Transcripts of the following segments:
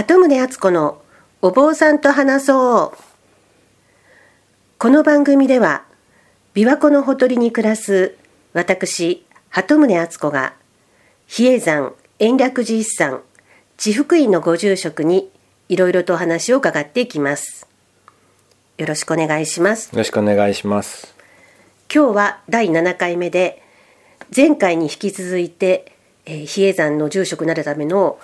鳩宗敦子のお坊さんと話そう。この番組では琵琶湖のほとりに暮らす私鳩宗敦子が比叡山延暦寺一山地福院のご住職にいろいろとお話を伺っていきます。よろしくお願いします。よろしくお願いします。今日は第7回目で前回に引き続いて、えー、比叡山の住職になるための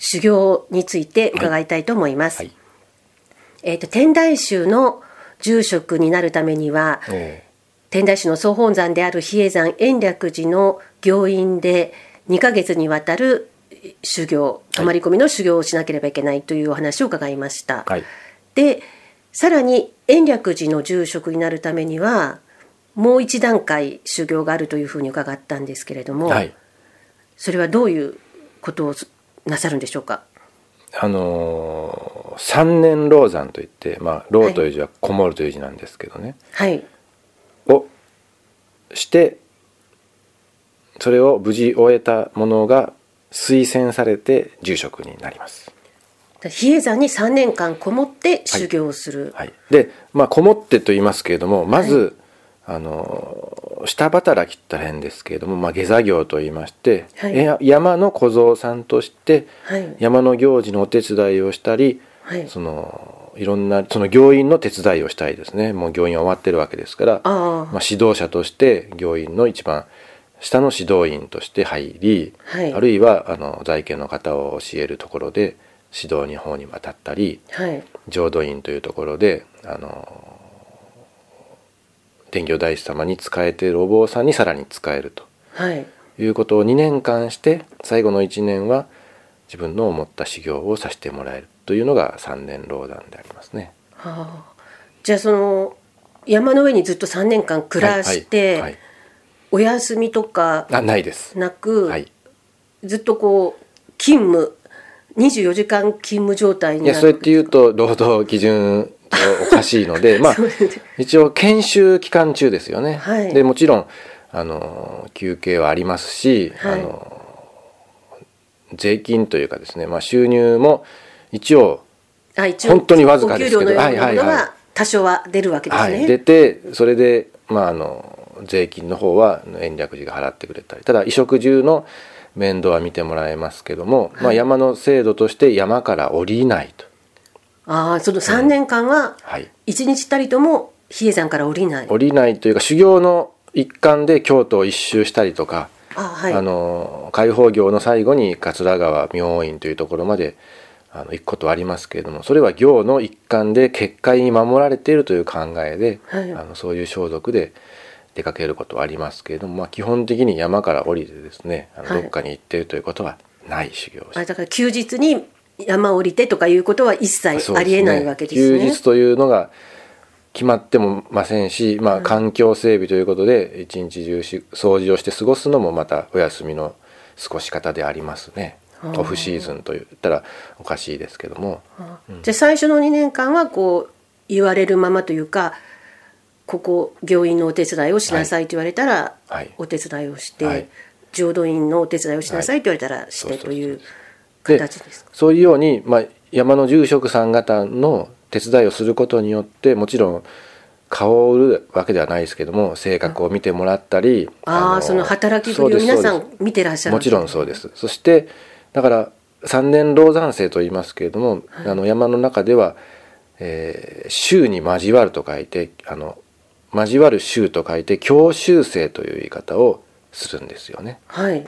修行について伺いたいと思います。はい。はい、えっ、ー、と天台宗の住職になるためには、天台宗の総本山である比叡山延暦寺の行院で2ヶ月にわたる修行泊まり込みの修行をしなければいけないというお話を伺いました。はい、でさらに延暦寺の住職になるためにはもう一段階修行があるというふうに伺ったんですけれども、はい、それはどういうことをなさるんでしょうか？あのー、三年老山といって、まあ、老という字はこもるという字なんですけどね、はい、をしてそれを無事終えたものが推薦されて住職になります。比叡山に3年間こもって修行をする、はい、はい、でまあこもってと言いますけれどもまず、あの下働きって変ですけれども、まあ、下座業といいまして、はい、山の小僧さんとして、山の行事のお手伝いをしたり、はい、そのいろんなその行員の手伝いをしたいですね。もう行員終わってるわけですからまあ、指導者として行員の一番下の指導員として入り、はい、あるいはあの在家の方を教えるところで指導に方に渡ったり、浄土院というところであの天行大師様に仕えているお坊さんにさらに仕えると、はい、いうことを2年間して最後の1年は自分の思った修行をさせてもらえるというのが三年老団でありますね。はあ、じゃあその山の上にずっと3年間暮らして、はいはい、お休みとかないです。なく、はい、ずっとこう勤務24時間勤務状態になるいやそうやって言うと労働基準おかしいので まあ一応研修期間中ですよね。はい、でもちろんあの休憩はありますし、はい、あの税金というかですね、まあ、収入も一応本当にわずかですけどはいはいはい、多少は出るわけですね。はい、出てそれで、まあ、あの税金の方は延暦寺が払ってくれたり。ただ衣食住の面倒は見てもらえますけども、まあ、山の制度として山から降りないと。ああその3年間は一日たりとも比叡山から降りない、降りないというか修行の一環で京都を一周したりとかあ、はい、あの開放業の最後に桂川明院というところまであの行くことはありますけれどもそれは行の一環で結界に守られているという考えで、はい、あのそういう装束で出かけることはありますけれども、まあ、基本的に山から降りてですねあのどっかに行っているということはない修行をして、はい、だから休日に山降りてとかいうことは一切ありえないわけですね。休日というのが決まってもませんし、まあ、環境整備ということで一日中し掃除をして過ごすのもまたお休みの過ごし方でありますね。オフシーズンと言ったらおかしいですけども。うん、じゃあ最初の2年間はこう言われるままというかここ病院のお手伝いをしなさいと言われたら、お手伝いをして、はい、浄土院のお手伝いをしなさいと言われたらしてという。形ですそういうように、まあ、山の住職さん方の手伝いをすることによってもちろん顔を売るわけではないですけども性格を見てもらったりああその働きぶりを皆さん見てらっしゃるもちろんそうです。そしてだから三年老山生と言いますけれども、はい、あの山の中では、えー、州に交わると書いてあの交わる州と書いて教習生という言い方をするんですよね。はい、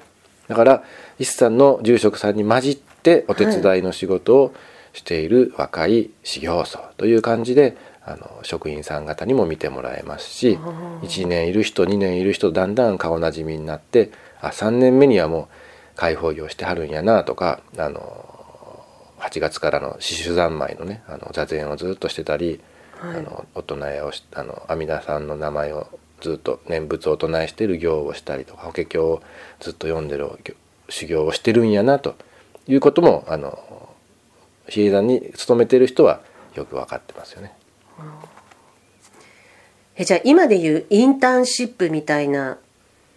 だから一山の住職さんに混じってお手伝いの仕事をしている若い修行僧という感じであの職員さん方にも見てもらえますし1年いる人2年いる人だんだん顔なじみになってあ3年目にはもう開放業してはるんやなとかあの8月からの刺繍三昧のねあの座禅をずっとしてたり、はい、あのお唱えをしあの阿弥陀さんの名前をずっと念仏を唱えしてる行をしたりとか法華経をずっと読んでる修行をしてるんやなということもあの比叡山に勤めてる人はよく分かってますよね。えじゃあ今でいうインターンシップみたいな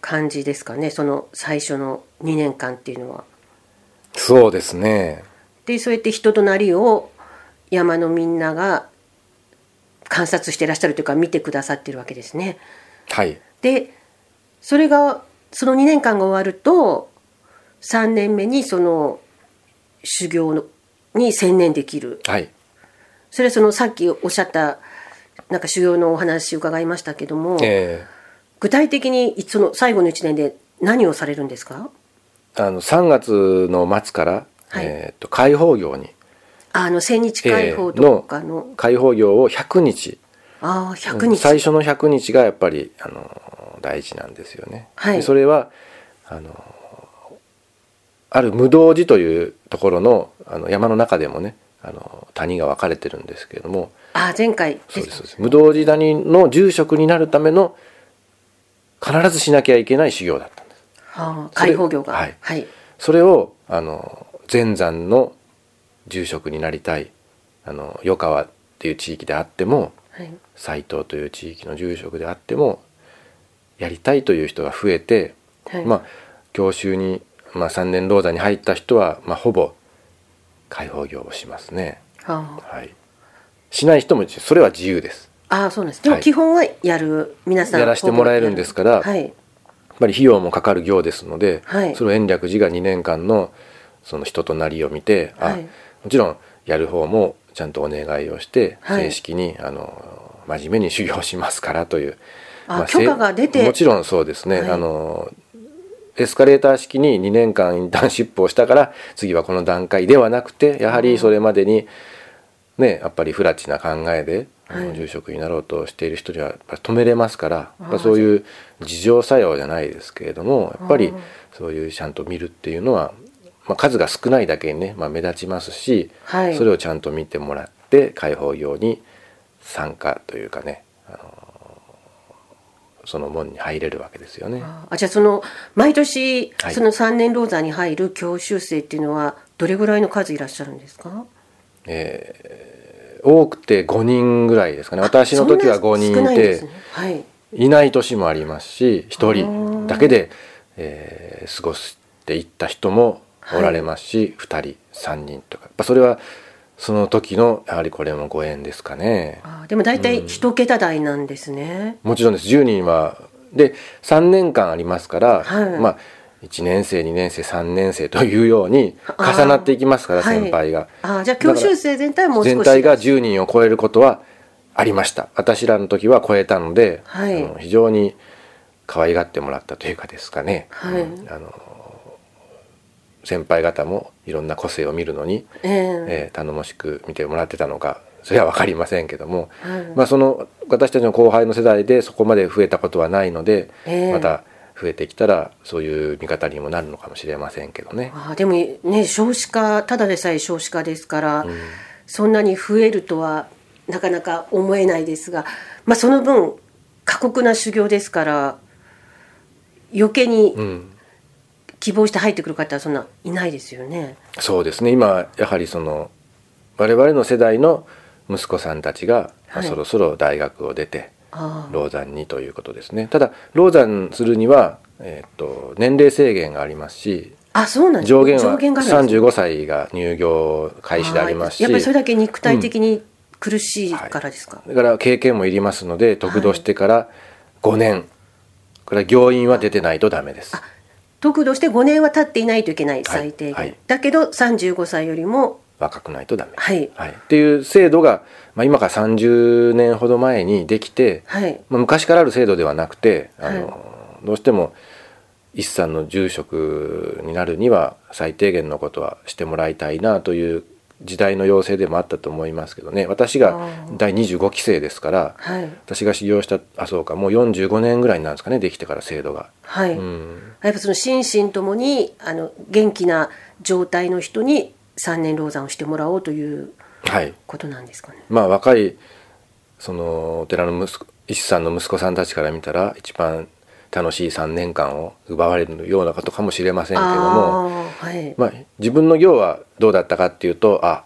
感じですかね？その最初の2年間っていうのは。そうですね。でそうやって人となりを山のみんなが観察してらっしゃるというか見てくださってるわけですね。はい。でそれがその2年間が終わると3年目にその修行のに専念できる。はい。それはそのさっきおっしゃったなんか修行のお話伺いましたけども、え具体的にその最後の1年で何をされるんですか？ーあの3月の末から、はい。えー、と開放業に。あの千日解放とかの,、開放業を100日ああ100日、最初の100日がやっぱりあの大事なんですよね。はい。でそれはあのある無道寺というところのあの山の中でもねあの谷が分かれてるんですけれども。あ前回。そうですそうです。無道寺谷の住職になるための必ずしなきゃいけない修行だったんです。はあ、解放業が。はい。はい、それをあの全山の住職になりたいあの余川っていう地域であってもはい。斎藤という地域の住職であってもやりたいという人が増えて、はい。まあ教習に、まあ、3年老座に入った人は、まあ、ほぼ開放業をしますね。ははい、しない人もそれは自由です。あ、そうです。でもはい。基本はやる、皆さんやらせてもらえるんですからはい。やっぱり費用もかかる行ですので、はい。それを延暦寺が2年間のその人となりを見て、あはい。もちろんやる方もちゃんとお願いをして、はい。正式にあの真面目に修行しますからという、あせ許可が出て。もちろんそうですね、はい。あのエスカレーター式に2年間インターンシップをしたから次はこの段階ではなくてやはりそれまでにねやっぱり不らちな考えで、あのはい住職になろうとしている人にはやっぱり止めれますからそういう自浄作用じゃないですけれどもやっぱりそういうちゃんと見るっていうのは、まあ、数が少ないだけにね、まあ、目立ちますし、はい。それをちゃんと見てもらって開放業に参加というかね、あのその門に入れるわけですよね。あじゃあその毎年はい。その3年老座に入る教習生っていうのはどれぐらいの数いらっしゃるんですか？多くて5人ぐらいですかね。私の時は5人いてすね。はい。いない年もありますし1人だけで、えー過ごしていった人もおられますし、2人3人とか。やっぱそれはその時のやはりこれもご縁ですかね。あでも大体一桁台なんですね、もちろんです。10人は。で3年間ありますから、はい。まあ1年生2年生3年生というようにあ重なっていきますからはい。先輩が。あじゃあ教習生全体はも全体が10人を超えることはありました。私らの時は超えたので、はい。あの非常に可愛がってもらったというかですかね、はい。うん。あの先輩方もいろんな個性を見るのに、ええ。えー頼もしく見てもらってたのかそれは分かりませんけども、はい。まあ、その私たちの後輩の世代でそこまで増えたことはないので、ええ。また増えてきたらそういう見方にもなるのかもしれませんけどね。あでもね少子化ただでさえ少子化ですから、そんなに増えるとはなかなか思えないですが、まあ、その分過酷な修行ですから余計にうん希望して入ってくる方はそんないないですよね。そうですね。今やはりその我々の世代の息子さんたちが、まあはい。そろそろ大学を出てああ老山にということですね。ただ老山するには、えーっと年齢制限がありますしあそうなんです上限はがあるんですね。35歳が入業開始でありますしやっぱりそれだけ肉体的に苦しいからですか、だから経験もいりますので得度してから5年、これは行員は出てないとダメです。得度して5年は経っていないといけない最低限、はい。だけど35歳よりも若くないとダメ、はい。っていう制度が、まあ、今から30年ほど前にできて、はい。まあ、昔からある制度ではなくてあの、はどうしても一山の住職になるには最低限のことはしてもらいたいなという時代の要請でもあったと思いますけどね。私が第25期生ですからはい。私が修行したあそうかもう45年ぐらいなんですかねできてから制度が。はい、うん。やっぱその心身ともにあの元気な状態の人に三年老山をしてもらおうというはい。ことなんですかね。まあ若いそのお寺の息子一さんの息子さんたちから見たら一番楽しい3年間を奪われるようなことかもしれませんけども、はい、まあ、自分の行はどうだったかっていうとあ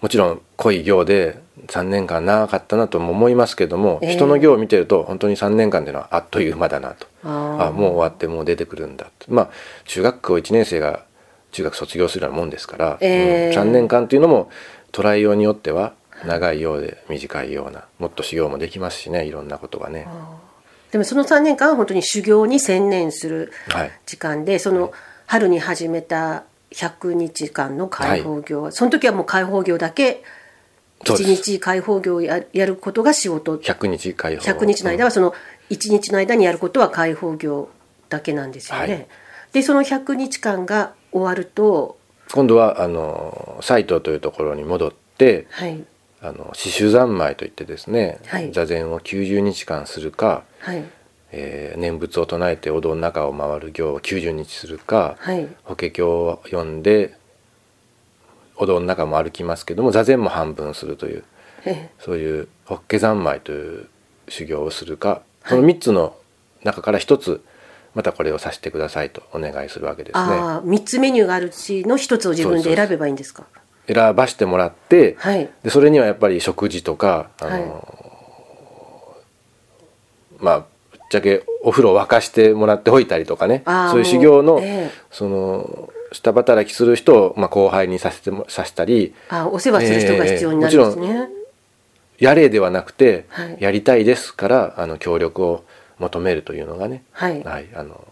もちろん濃い行で3年間長かったなとも思いますけども、ええ。人の行を見てると本当に3年間っていうのはあっという間だなと。あもう終わってもう出てくるんだと。まあ中学校1年生が中学卒業するようなもんですから、えーうん3年間というのも捉えようによっては長いようで短いようなもっと修行もできますしねいろんなことがね。でもその3年間は本当に修行に専念するはい。時間でその春に始めた100日間の開放業は、その時はもう開放業だけ1そうです。日開放業をややることが仕事。100日解放。100日の間はその1日の間にやることは開放業だけなんですよね。はい。でその100日間が終わると、今度はあの斎藤というところに戻ってはい。あの刺繍三昧といってですね、はい。座禅を90日間するか、はいえー念仏を唱えてお堂の中を回る行を90日するか、はい。法華経を読んでお堂の中も歩きますけども座禅も半分するというえそういう法華三昧という修行をするかその3つの中から1つまたこれをさせてくださいとお願いするわけですね。ああ3つメニューがあるうちの1つを自分で選べばいいんですか？選ばしてもらって、はい。でそれにはやっぱり食事とかあの、まあぶっちゃけお風呂を沸かしてもらっておいたりとかね。そういう修行の、ええ。その下働きする人を、まあ、後輩にさせてもさせたり。ああお世話する人が必要になるんですね、やれではなくて、はい。やりたいですからあの協力を求めるというのがね、はい。あの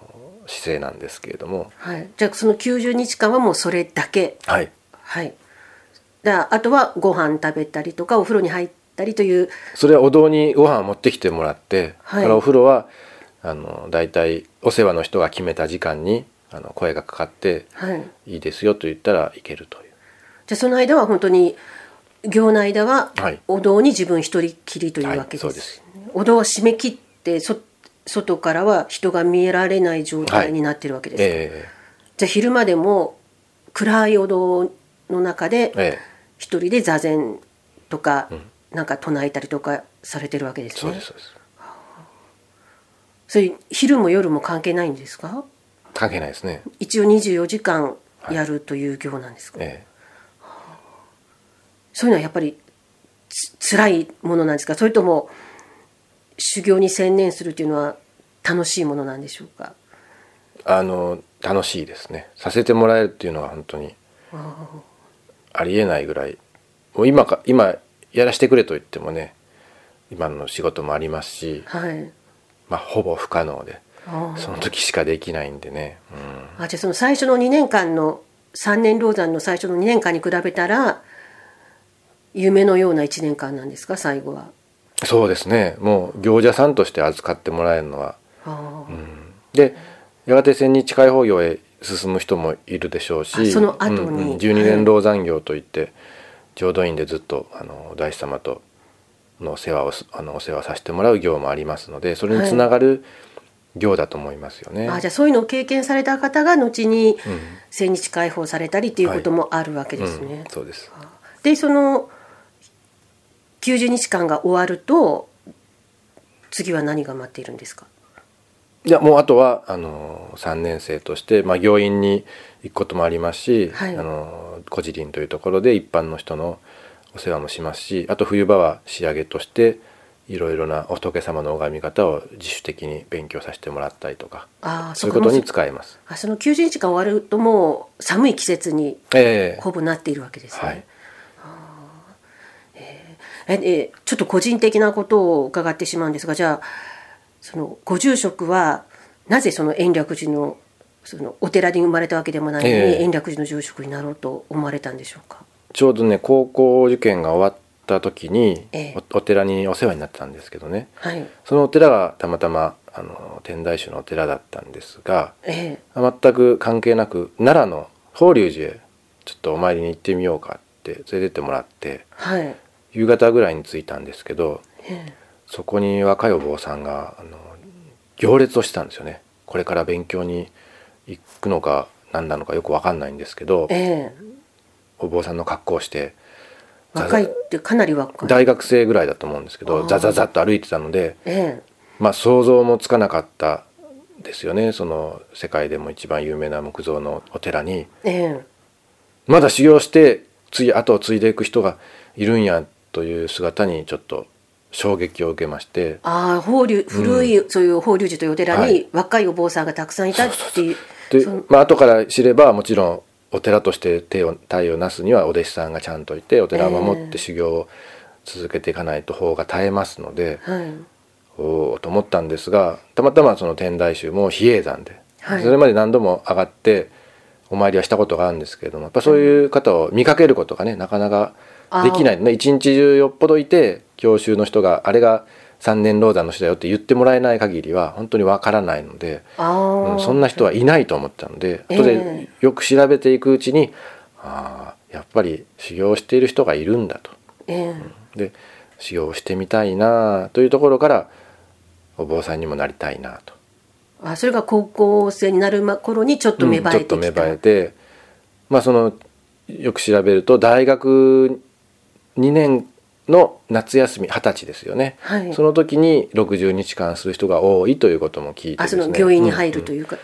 姿勢なんですけれども。はい、じゃあその90日間はもうそれだけ。はい。はい。だあとはご飯食べたりとかお風呂に入ったりという。それはお堂にご飯を持ってきてもらって、はい。からお風呂はあの大体お世話の人が決めた時間にあの声がかかってはい。いいですよと言ったらいけるという。じゃあその間は本当に行の間ははい。お堂に自分一人きりというわけです,、です。お堂は閉め切ってそ外からは人が見えられない状態になってるわけですか、えじゃあ昼間でも暗いお堂の中でええ。一人で座禅とかなんか唱えたりとかされてるわけでえすね。そうですそうです。それ昼も夜も関係ないんですか？関係ないですね。一応24時間やるという行なんですか、えそういうのはやっぱりつ辛いものなんですか？それとも修行に専念するというのは楽しいものなんでしょうか？えあの楽しいですね。させてもらえるっていうのは本当にありえないぐらい。もう今か今やらせてくれと言ってもね今の仕事もありますし、はい。まあ、ほぼ不可能であその時しかできないんでね、うん、あじゃあその最初の2年間の3年老山の最初の2年間に比べたら夢のような1年間なんですか？最後は。そうですね。もう行者さんとして扱ってもらえるのは。あー。でやがて千日開放業へ進む人もいるでしょうしあその後に。うんうん。12年老山業といって浄土院でずっとあの大師様との世話をすあのお世話させてもらう業もありますのでそれにつながる業だと思いますよね。あじゃあそういうのを経験された方が後に千日解放されたりっていうこともあるわけですね。うん。そうです。でその90日間が終わると次は何が待っているんですか？いやもうあとはあの3年生として、まあ、行院に行くこともありますし、はい。あの小寺林というところで一般の人のお世話もしますしあと冬場は仕上げとしていろいろな仏様の拝み方を自主的に勉強させてもらったりとかああそういうことに使えます。あその90日間終わるともう寒い季節にええほぼなっているわけですね。はいええちょっと個人的なことを伺ってしまうんですがじゃあそのご住職はなぜその延暦寺のそのお寺に生まれたわけでもないのに、ええ。延暦寺の住職になろうと思われたんでしょうか？ちょうどね高校受験が終わった時に、ええ。おお寺にお世話になってたんですけどね。はい。そのお寺がたまたまあの天台宗のお寺だったんですがええ。全く関係なく奈良の法隆寺へちょっとお参りに行ってみようかって連れてってもらってはい。夕方ぐらいに着いたんですけどええ。そこに若いお坊さんがあの行列をしてたんですよね。これから勉強に行くのか何なのかよく分かんないんですけどええ。お坊さんの格好をして若いってかなり若い。大学生ぐらいだと思うんですけどザザザッと歩いてたのでええ。まあ想像もつかなかったですよね。その世界でも一番有名な木造のお寺に。ええ。まだ修行して次後を継いでいく人がいるんやという姿にちょっと衝撃を受けまして。ああ法隆古い、そういう法隆寺というお寺はにい。若いお坊さんがたくさんいたっていうでそのまあ後から知ればもちろんお寺として手を体をなすにはお弟子さんがちゃんといてお寺を守って修行を続けていかないと法が絶えますので、はい。おおと思ったんですがたまたまその天台宗も比叡山で、はい。それまで何度も上がってお参りはしたことがあるんですけれどもやっぱそういう方を見かけることがねなかなかできない。ね一日中よっぽどいて教習の人があれが三年老山の人だよって言ってもらえない限りは本当にわからないので、そんな人はいないと思ったのでええ。後でよく調べていくうちに、ああやっぱり修行をしている人がいるんだと。ええ。で修行をしてみたいなというところからお坊さんにもなりたいなと。あそれが高校生になる頃にちょっと芽生えてきた、うんちょっと芽生えてまあそのよく調べると大学2年の夏休み二十歳ですよね、はい。その時に60日間する人が多いということも聞いてあですね。その病院に入るとうんいうか、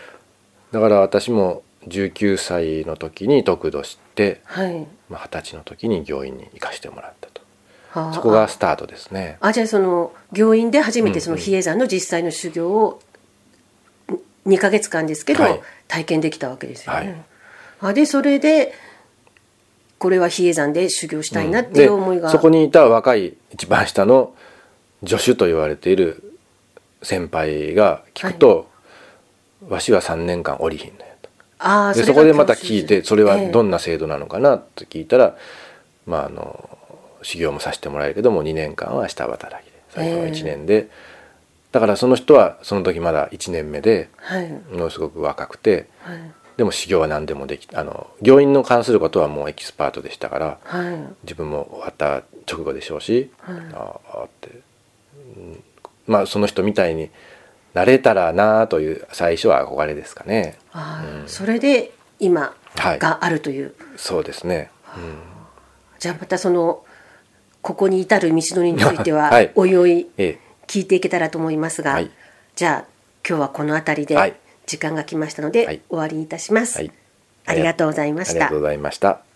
だから私も19歳の時に得度してはい。まあ二十歳の時に病院に行かしてもらったと。はあそこがスタートですね。あじゃあその病院で初めてそのうんうん。比叡山の実際の修行を2ヶ月間ですけど、はい。体験できたわけですよね。はい。あでそれでこれは比叡山で修行したいなっていう思いが、でそこにいた若い一番下の助手と言われている先輩が聞くと、わしは3年間降りひんのやと。あでそこでまた聞いてそれはどんんな制度なのかなって聞いたら、まああの修行もさせてもらえるけども2年間は下働きで。最後の1年で、だからその人はその時まだ1年目ではい。ものすごく若くてはいでも修行は何でもできあの病院の関することはもうエキスパートでしたからはい。自分も終わった直後でしょうし、はい。ああって、うん。まあその人みたいになれたらなあという最初は憧れですかね。あーそれで今はい。があるという、そうですね、うんじゃあまたそのここに至る道のりについては、はい。おいおいえ聞いていけたらと思いますが、はい。じゃあ今日はこの辺りはい。で時間が来ましたので、はい。終わりにいたします、はい。ありがとうございました。ありがとうございました